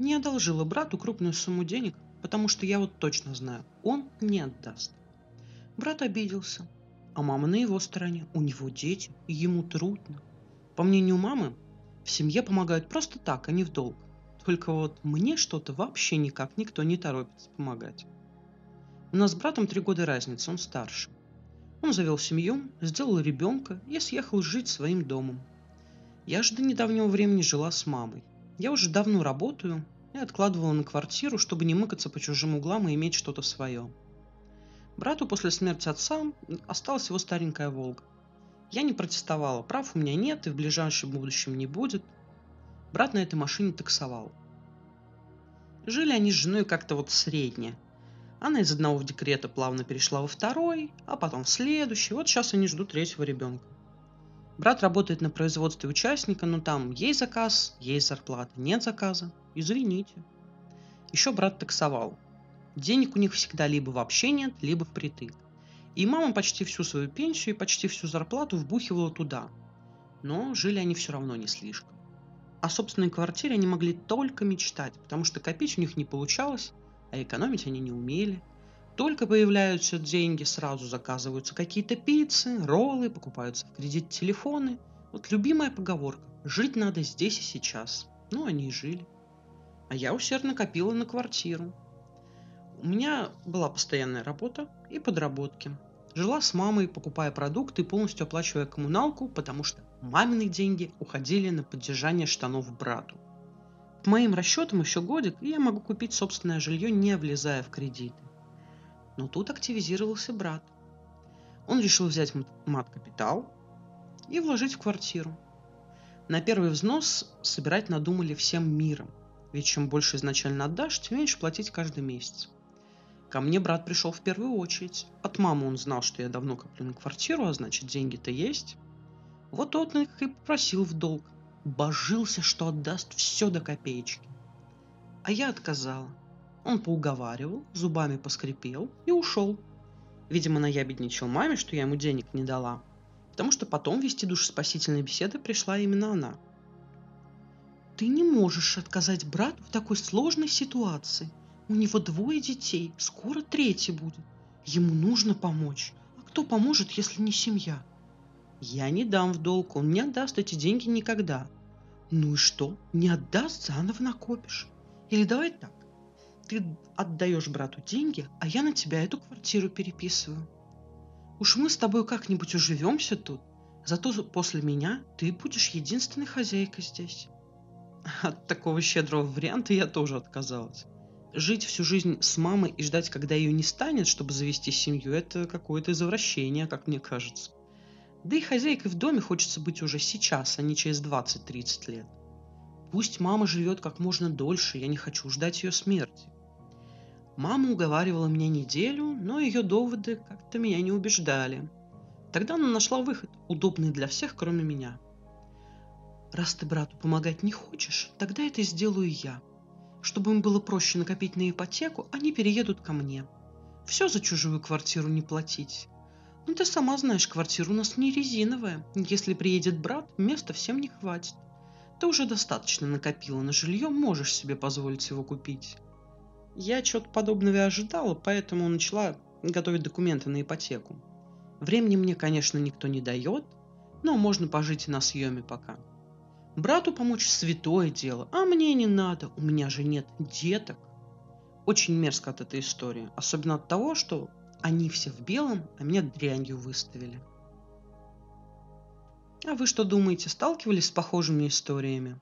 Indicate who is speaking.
Speaker 1: не одолжила брату крупную сумму денег, потому что я вот точно знаю, он не отдаст. Брат обиделся, а мама на его стороне, у него дети, ему трудно. По мнению мамы, в семье помогают просто так, а не в долг. Только вот мне что-то вообще никак никто не торопится помогать. У нас с братом три года разницы, он старше. Он завел семью, сделал ребенка и съехал жить своим домом. Я же до недавнего времени жила с мамой. Я уже давно работаю и откладывала на квартиру, чтобы не мыкаться по чужим углам и иметь что-то свое. Брату после смерти отца осталась его старенькая «Волга». Я не протестовала, прав у меня нет и в ближайшем будущем не будет. Брат на этой машине таксовал. Жили они с женой как-то вот средне. Она из одного декрета плавно перешла во второй, а потом в следующий. Вот сейчас они ждут третьего ребенка. Брат работает на производстве участника, но там есть заказ, есть зарплата, нет заказа. Извините. Еще брат таксовал. Денег у них всегда либо вообще нет, либо впритык. И мама почти всю свою пенсию и почти всю зарплату вбухивала туда. Но жили они все равно не слишком. О собственной квартире они могли только мечтать, потому что копить у них не получалось, а экономить они не умели. Только появляются деньги, сразу заказываются какие-то пиццы, роллы, покупаются в кредит телефоны. Вот любимая поговорка «жить надо здесь и сейчас». Ну, они и жили. А я усердно копила на квартиру. У меня была постоянная работа и подработки. Жила с мамой, покупая продукты полностью оплачивая коммуналку, потому что мамины деньги уходили на поддержание штанов брату. По моим расчетам еще годик, и я могу купить собственное жилье, не влезая в кредиты. Но тут активизировался брат. Он решил взять мат-капитал и вложить в квартиру. На первый взнос собирать надумали всем миром, ведь чем больше изначально отдашь, тем меньше платить каждый месяц. Ко мне брат пришел в первую очередь. От мамы он знал, что я давно коплю на квартиру, а значит деньги-то есть. Вот он их и попросил в долг. Божился, что отдаст все до копеечки. А я отказала. Он поуговаривал, зубами поскрипел и ушел. Видимо, наябедничал маме, что я ему денег не дала. Потому что потом вести душеспасительные беседы пришла именно она. Ты не можешь отказать брату в такой сложной ситуации. У него двое детей, скоро третий будет. Ему нужно помочь. А кто поможет, если не семья? Я не дам в долг, он не отдаст эти деньги никогда. Ну и что? Не отдаст, заново накопишь. Или давай так. Ты отдаешь брату деньги, а я на тебя эту квартиру переписываю. Уж мы с тобой как-нибудь уживемся тут. Зато после меня ты будешь единственной хозяйкой здесь. От такого щедрого варианта я тоже отказалась жить всю жизнь с мамой и ждать, когда ее не станет, чтобы завести семью, это какое-то извращение, как мне кажется. Да и хозяйкой в доме хочется быть уже сейчас, а не через 20-30 лет. Пусть мама живет как можно дольше, я не хочу ждать ее смерти. Мама уговаривала меня неделю, но ее доводы как-то меня не убеждали. Тогда она нашла выход, удобный для всех, кроме меня. Раз ты брату помогать не хочешь, тогда это сделаю я. Чтобы им было проще накопить на ипотеку, они переедут ко мне. Все за чужую квартиру не платить. Ну ты сама знаешь, квартира у нас не резиновая. Если приедет брат, места всем не хватит. Ты уже достаточно накопила на жилье, можешь себе позволить его купить. Я что-то подобного и ожидала, поэтому начала готовить документы на ипотеку. Времени мне, конечно, никто не дает, но можно пожить и на съеме пока. Брату помочь святое дело, а мне не надо, у меня же нет деток. Очень мерзко от этой истории, особенно от того, что они все в белом, а меня дрянью выставили. А вы что думаете, сталкивались с похожими историями?